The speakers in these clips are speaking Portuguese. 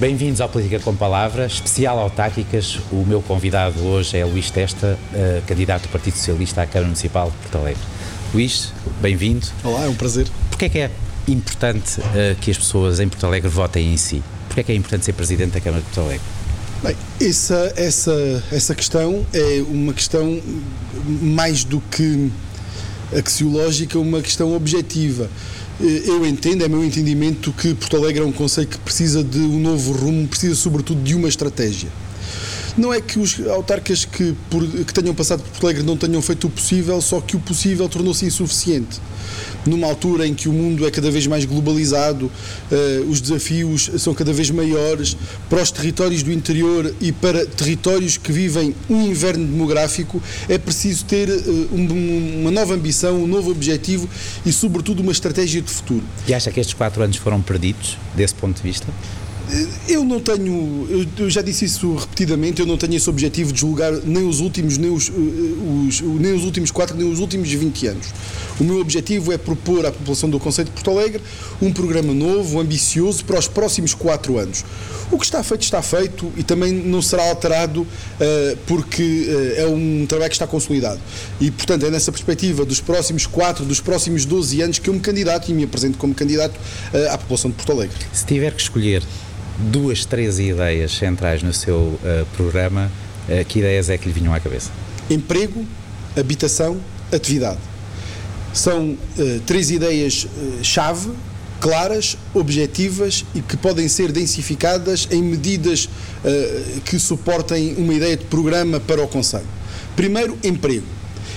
Bem-vindos ao Política com Palavras, especial autárquicas. O meu convidado hoje é Luís Testa, uh, candidato do Partido Socialista à Câmara Municipal de Porto Alegre. Luís, bem-vindo. Olá, é um prazer. Porquê é que é importante uh, que as pessoas em Porto Alegre votem em si? Porquê é que é importante ser Presidente da Câmara de Porto Alegre? Bem, essa, essa, essa questão é uma questão mais do que axiológica, uma questão objetiva. Eh, eu entendo, é meu entendimento, que Porto Alegre é um conceito que precisa de um novo rumo, precisa sobretudo de uma estratégia. Não é que os autarcas que, por, que tenham passado por Porto Alegre não tenham feito o possível, só que o possível tornou-se insuficiente numa altura em que o mundo é cada vez mais globalizado, uh, os desafios são cada vez maiores para os territórios do interior e para territórios que vivem um inverno demográfico, é preciso ter uh, um, uma nova ambição, um novo objetivo e, sobretudo, uma estratégia de futuro. E acha que estes quatro anos foram perdidos, desse ponto de vista? Eu não tenho, eu já disse isso repetidamente, eu não tenho esse objetivo de julgar nem os últimos, nem os, eh, os, nem os últimos 4, nem os últimos 20 anos. O meu objetivo é propor à população do Conselho de Porto Alegre um programa novo, ambicioso, para os próximos 4 anos. O que está feito, está feito e também não será alterado uh, porque uh, é um trabalho que está consolidado. E, portanto, é nessa perspectiva dos próximos 4, dos próximos 12 anos que eu me candidato e me apresento como candidato à população de Porto Alegre. Se tiver que escolher duas, três ideias centrais no seu uh, programa, uh, que ideias é que lhe vinham à cabeça? Emprego, habitação, atividade. São uh, três ideias-chave, claras, objetivas e que podem ser densificadas em medidas que suportem uma ideia de programa para o Conselho. Primeiro, emprego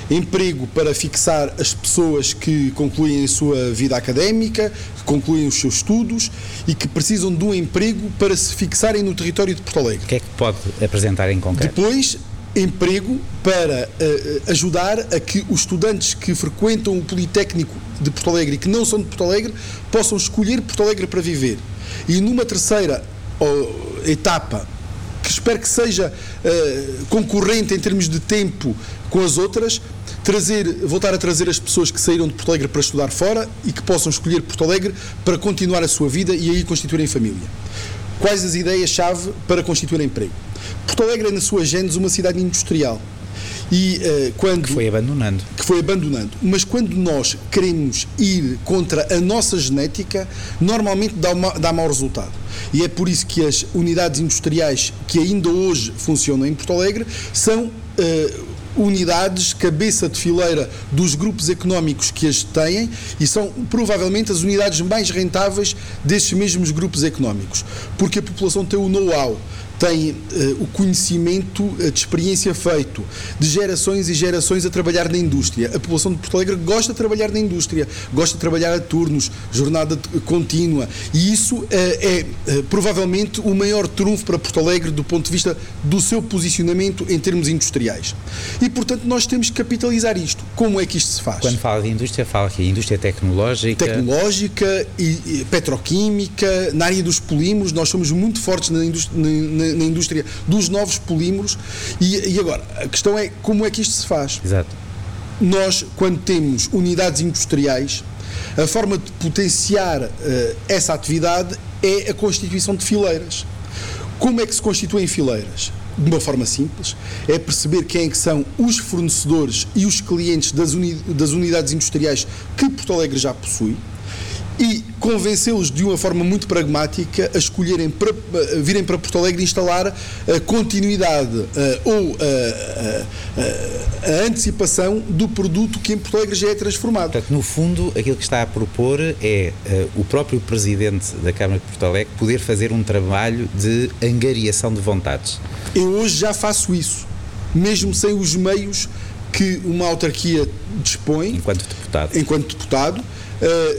emprego para fixar as pessoas que concluem a sua vida académica, que concluem os seus estudos e que precisam de um emprego para se fixarem no território de Porto Alegre. O que é que pode apresentar em concreto? Depois, emprego para uh, ajudar a que os estudantes que frequentam o Politécnico de Porto Alegre e que não são de Porto Alegre possam escolher Porto Alegre para viver. E numa terceira etapa, espero que seja uh, concorrente em termos de tempo com as outras, trazer, voltar a trazer as pessoas que saíram de Porto Alegre para estudar fora e que possam escolher Porto Alegre para continuar a sua vida e aí constituírem família. Quais as ideias-chave para constituir emprego? Porto Alegre é, na sua gênese, uma cidade industrial. E uh, quando. Que foi abandonando. Que foi abandonando. Mas quando nós queremos ir contra a nossa genética, normalmente dá, uma, dá mau resultado. E é por isso que as unidades industriais que ainda hoje funcionam em Porto Alegre são. Uh, unidades cabeça de fileira dos grupos económicos que as têm e são provavelmente as unidades mais rentáveis desses mesmos grupos económicos, porque a população tem o know-how, tem uh, o conhecimento uh, de experiência feito, de gerações e gerações a trabalhar na indústria. A população de Porto Alegre gosta de trabalhar na indústria, gosta de trabalhar a turnos, jornada contínua, e isso uh, é provavelmente o maior trunfo para Porto Alegre do ponto de vista do seu posicionamento em termos industriais. E, portanto, nós temos que capitalizar isto. Como é que isto se faz? Quando fala de indústria, fala que indústria tecnológica. Tecnológica e, e petroquímica, na área dos polímeros, nós somos muito fortes na indústria. Na, na, indústria dos novos polímeros. E, e, agora, a questão é como é que isto se faz? Exato. Nós, quando temos unidades industriais, a forma de potenciar uh, essa atividade é a constituição de fileiras. Como é que se constituem fileiras? De uma forma simples, é perceber quem é que são os fornecedores e os clientes das, uni das unidades industriais que Porto Alegre já possui e convencê-los de uma forma muito pragmática a escolherem para, virem para Porto Alegre instalar a continuidade uh, ou a, a, a, antecipação do produto que em Porto Alegre já é transformado. Portanto, no fundo, aquilo que está a propor é o próprio Presidente da Câmara de Porto Alegre poder fazer um trabalho de angariação de vontades. Eu hoje já faço isso, mesmo sem os meios que uma autarquia dispõe. Enquanto deputado. Enquanto deputado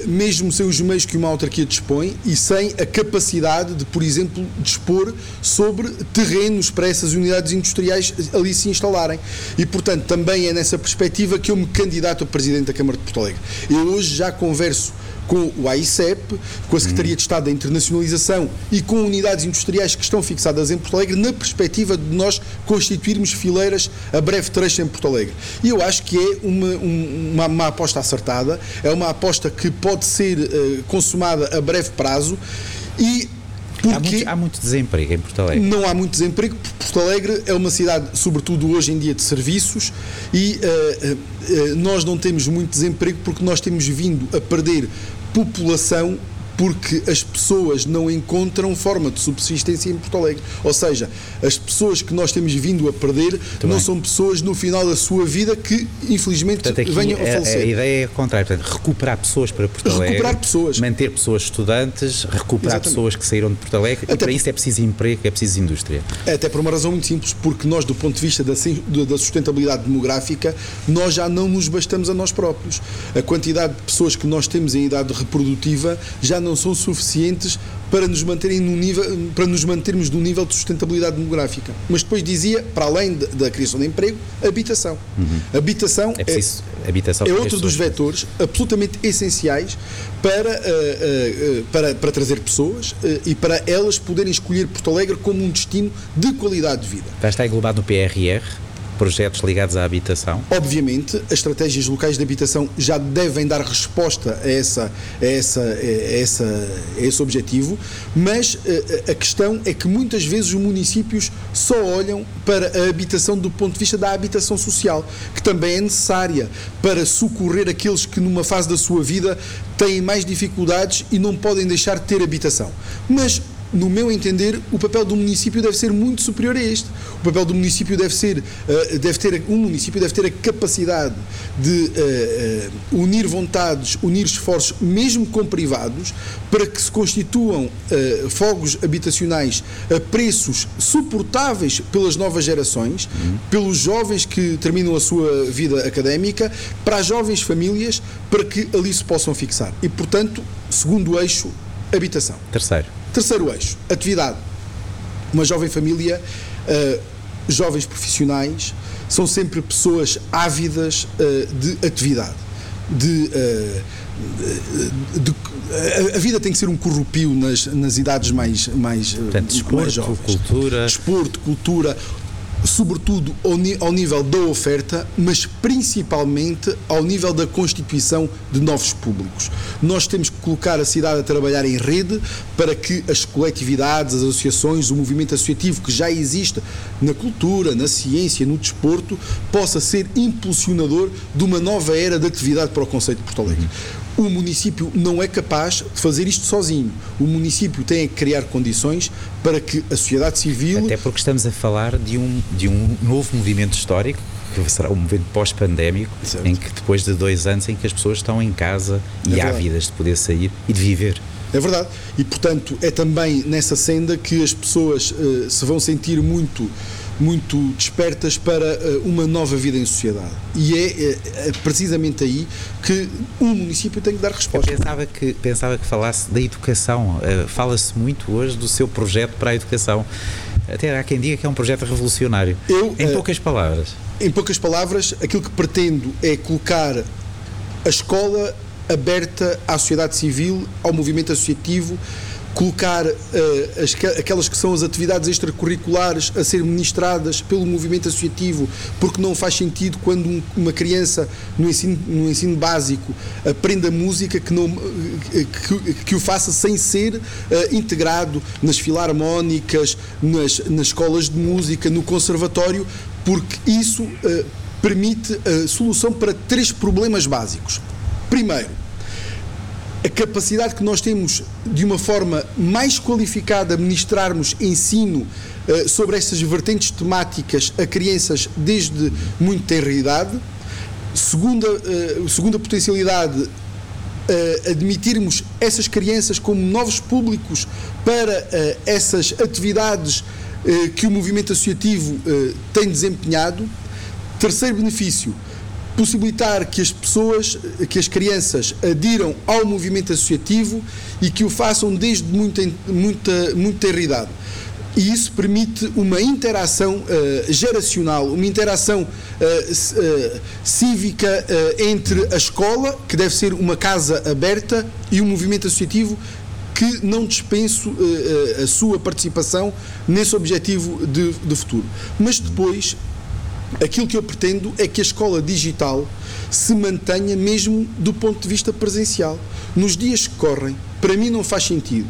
mesmo sem os meios que uma autarquia dispõe e sem a capacidade de, por exemplo, dispor sobre terrenos para essas unidades industriais ali se instalarem. E, portanto, também é nessa perspectiva que eu me candidato a Presidente da Câmara de Porto Alegre. Eu hoje já converso com o AICEP, com a Secretaria de Estado da Internacionalização e com unidades industriais que estão fixadas em Porto Alegre, na perspectiva de nós constituirmos fileiras a breve trecho em Porto Alegre. E eu acho que é uma, uma, uma aposta acertada, é uma aposta que pode ser uh, consumada a breve prazo e Porque há muito, há muito, desemprego em Porto Alegre. Não há muito desemprego, Porto Alegre é uma cidade, sobretudo hoje em dia, de serviços e uh, uh, nós não temos muito desemprego porque nós temos vindo a perder população porque as pessoas não encontram forma de subsistência em Porto Alegre. Ou seja, as pessoas que nós temos vindo a perder Muito não bem. são pessoas no final da sua vida que, infelizmente, Portanto, venham a falecer. A, ideia é contrária, portanto, recuperar pessoas para Porto Alegre, recuperar pessoas. manter pessoas estudantes, recuperar Exatamente. pessoas que saíram de Porto Alegre Até e para isso é preciso emprego, é preciso indústria. Até por uma razão muito simples, porque nós, do ponto de vista da, da sustentabilidade demográfica, nós já não nos bastamos a nós próprios. A quantidade de pessoas que nós temos em idade reprodutiva já não são suficientes para nos manterem no nível, para nos mantermos num nível de sustentabilidade demográfica. Mas depois dizia, para além de, da criação de emprego, habitação. Uhum. Habitação é, preciso, é, habitação é outro dos vetores absolutamente essenciais para, uh, uh, para, para trazer pessoas uh, e para elas poderem escolher Porto Alegre como um destino de qualidade de vida. Já está englobado no PRR? Projetos ligados à habitação? Obviamente, as estratégias locais de habitação já devem dar resposta a, essa, a, essa, a, essa, a esse objetivo, mas a, a questão é que muitas vezes os municípios só olham para a habitação do ponto de vista da habitação social, que também é necessária para socorrer aqueles que numa fase da sua vida têm mais dificuldades e não podem deixar de ter habitação. Mas no meu entender, o papel do município deve ser muito superior a este. O papel do município deve ser, uh, deve ter, um município deve ter a capacidade de uh, unir vontades, unir esforços, mesmo com privados, para que se constituam fogos habitacionais a preços suportáveis pelas novas gerações, uhum. pelos jovens que terminam a sua vida académica, para as jovens famílias, para que ali se possam fixar. E, portanto, segundo eixo, habitação. Terceiro. Terceiro eixo, atividade. Uma jovem família, uh, jovens profissionais, são sempre pessoas ávidas uh, de atividade. De, uh, de, de, a vida tem que ser um corrupio nas, nas idades mais, mais, Portanto, desporto, mais jovens. cultura. Desporto, cultura, sobretudo ao, nível da oferta, mas principalmente ao nível da constituição de novos públicos. Nós temos que colocar a cidade a trabalhar em rede para que as coletividades, as associações, o movimento associativo que já existe na cultura, na ciência, no desporto, possa ser impulsionador de uma nova era de atividade para o Conceito de Porto Alegre. O município não é capaz de fazer isto sozinho. O município tem que criar condições para que a sociedade civil. Até porque estamos a falar de um, de um novo movimento histórico que será um movimento pós-pandémico, em que depois de dois anos em que as pessoas estão em casa é e há vidas de poder sair e de viver. É verdade. E, portanto, é também nessa senda que as pessoas uh, se vão sentir muito muito despertas para eh, uma nova vida em sociedade. E é, é, é precisamente aí que um município tem que dar resposta. Eu pensava que, pensava que falasse da educação. Fala-se muito hoje do seu projeto para a educação. Até há quem diga que é um projeto revolucionário. Eu, em poucas palavras. Em poucas palavras, aquilo que pretendo é colocar a escola aberta à sociedade civil, ao movimento associativo, colocar uh, as, aquelas que são as atividades extracurriculares a ser ministradas pelo movimento associativo, porque não faz sentido quando um, uma criança no ensino, no ensino básico aprenda música que, não, eh, que, que o faça sem ser uh, integrado nas filarmónicas, nas, nas escolas de música, no conservatório, porque isso uh, permite a solução para três problemas básicos. Primeiro, a capacidade que nós temos de uma forma mais qualificada ministrarmos ensino uh, sobre estas vertentes temáticas a crianças desde muito tenra idade. Segunda, uh, segunda potencialidade, uh, admitirmos essas crianças como novos públicos para essas atividades que o movimento associativo tem desempenhado. Terceiro benefício, possibilitar que as pessoas, que as crianças adiram ao movimento associativo e que o façam desde muita, muita, muita idade. E isso permite uma interação uh, geracional, uma interação uh, uh, cívica entre a escola, que deve ser uma casa aberta, e o movimento associativo, que não dispenso a sua participação nesse objetivo de, de futuro. Mas depois Aquilo que eu pretendo é que a escola digital se mantenha mesmo do ponto de vista presencial. Nos dias que correm, para mim não faz sentido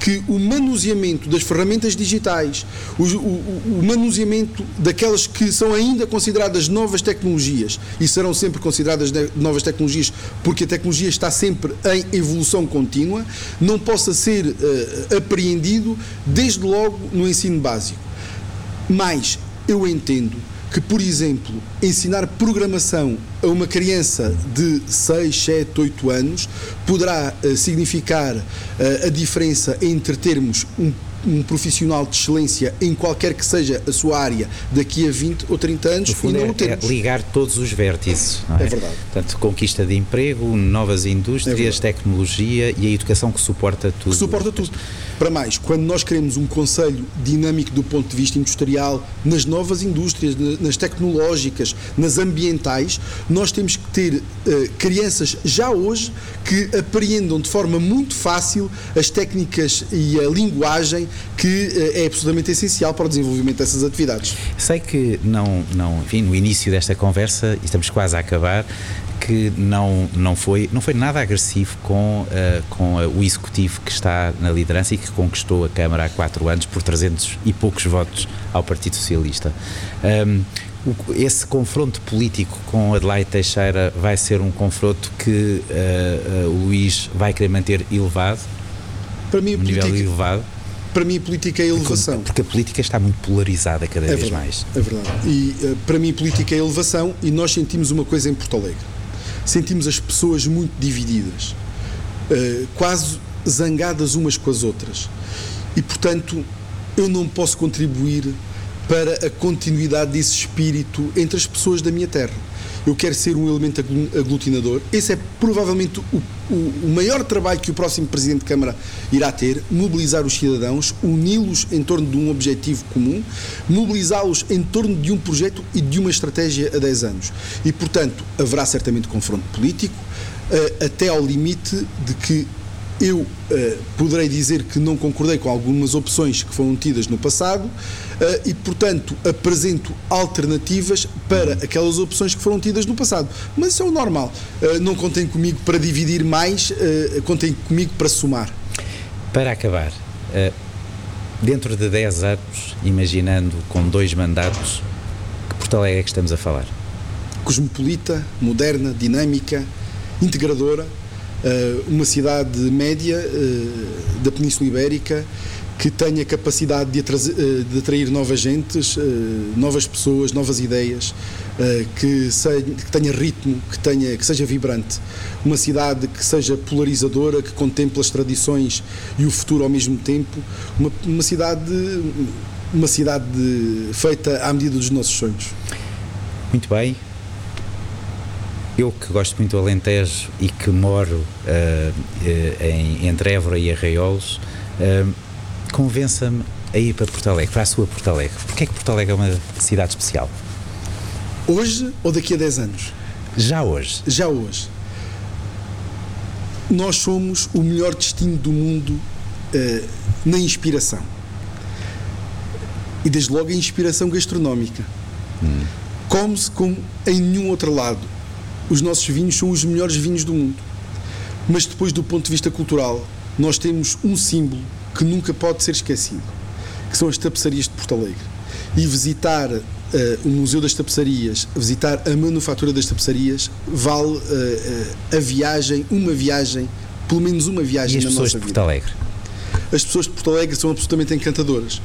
que o manuseamento das ferramentas digitais, o, o, o, manuseamento daquelas que são ainda consideradas novas tecnologias e serão sempre consideradas novas tecnologias porque a tecnologia está sempre em evolução contínua, não possa ser uh, apreendido desde logo no ensino básico. Mas eu entendo que, por exemplo, ensinar programação a uma criança de 6, 7, 8 anos poderá uh, significar uh, a diferença entre termos um um profissional de excelência em qualquer que seja a sua área daqui a 20 ou 30 anos e não é, o temos. É ligar todos os vértices. É? é? verdade. Portanto, conquista de emprego, novas indústrias, é tecnologia e a educação que suporta tudo. Que suporta tudo. Para mais, quando nós queremos um conselho dinâmico do ponto de vista industrial, nas novas indústrias, nas tecnológicas, nas ambientais, nós temos que ter uh, crianças já hoje que apreendam de forma muito fácil as técnicas e a linguagem que uh, é absolutamente essencial para o desenvolvimento dessas atividades. Sei que não, não, enfim, no início desta conversa, estamos quase a acabar, que não, não, foi, não foi nada agressivo com, uh, com uh, o executivo que está na liderança e que conquistou a Câmara há quatro anos por 300 e poucos votos ao Partido Socialista. Um, esse confronto político com Adelaide Teixeira vai ser um confronto que uh, o Luís vai querer manter elevado? Para mim, um política, nível elevado? Para mim, a política é elevação. Porque a política está muito polarizada cada é vez verdade, mais. É verdade. E para mim, a política é elevação e nós sentimos uma coisa em Porto Alegre sentimos as pessoas muito divididas, uh, quase zangadas umas com as outras. E, portanto, eu não posso contribuir para a continuidade desse espírito entre as pessoas da minha terra. Eu quero ser um elemento aglutinador. Esse é provavelmente o, o, o maior trabalho que o próximo Presidente de Câmara irá ter: mobilizar os cidadãos, uni-los em torno de um objetivo comum, mobilizá-los em torno de um projeto e de uma estratégia a 10 anos. E, portanto, haverá certamente confronto político, eh, até ao limite de que eu uh, poderei dizer que não concordei com algumas opções que foram tidas no passado uh, e, portanto, apresento alternativas para aquelas opções que foram tidas no passado. Mas isso é o normal. Uh, não contem comigo para dividir mais, contem comigo para somar. Para acabar, dentro de 10 anos, imaginando com dois mandatos, que Porto Alegre é que estamos a falar? Cosmopolita, moderna, dinâmica, integradora uma cidade média eh, da Península Ibérica que tenha capacidade de, eh, de atrair novas gentes, novas pessoas, novas ideias, que, que, tenha ritmo, que, tenha, que seja vibrante. Uma cidade que seja polarizadora, que contemple as tradições e o futuro ao mesmo tempo. Uma, uma cidade, uma cidade feita à medida dos nossos sonhos. Muito bem, eu que gosto muito do Alentejo e que moro uh, em, entre Évora e Arraiolos, uh, convença-me a ir para Porto Alegre, para a sua Porto Alegre. Porquê é que Porto Alegre é uma cidade especial? Hoje ou daqui a 10 anos? Já hoje. Já hoje. Nós somos o melhor destino do mundo uh, na inspiração. E desde logo a inspiração gastronómica. Hum. Come-se como em nenhum outro lado os nossos vinhos são os melhores vinhos do mundo. Mas depois, do ponto de vista cultural, nós temos um símbolo que nunca pode ser esquecido, que são as tapeçarias de Porto Alegre. E visitar uh, o Museu das Tapeçarias, visitar a manufatura das tapeçarias, vale uh, uh, a viagem, uma viagem, pelo menos uma viagem e na nossa vida. As pessoas de Porto Alegre? As pessoas de Porto Alegre são absolutamente encantadoras.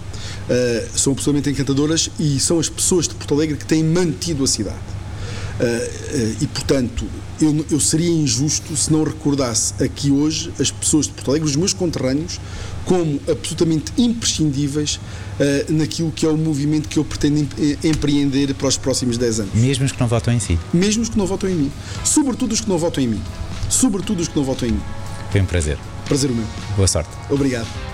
são absolutamente encantadoras e são as pessoas de Porto Alegre que têm mantido a cidade. Uh, uh, e, portanto, eu, eu, seria injusto se não recordasse aqui hoje as pessoas de Porto Alegre, os meus conterrâneos, como absolutamente imprescindíveis uh, naquilo que é o movimento que eu pretendo empreender para os próximos 10 anos. Mesmo os que não votam em si? Mesmo os que não votam em mim. Sobretudo os que não votam em mim. Sobretudo os que não votam em mim. Foi um prazer. Prazer o meu. Boa sorte. Obrigado.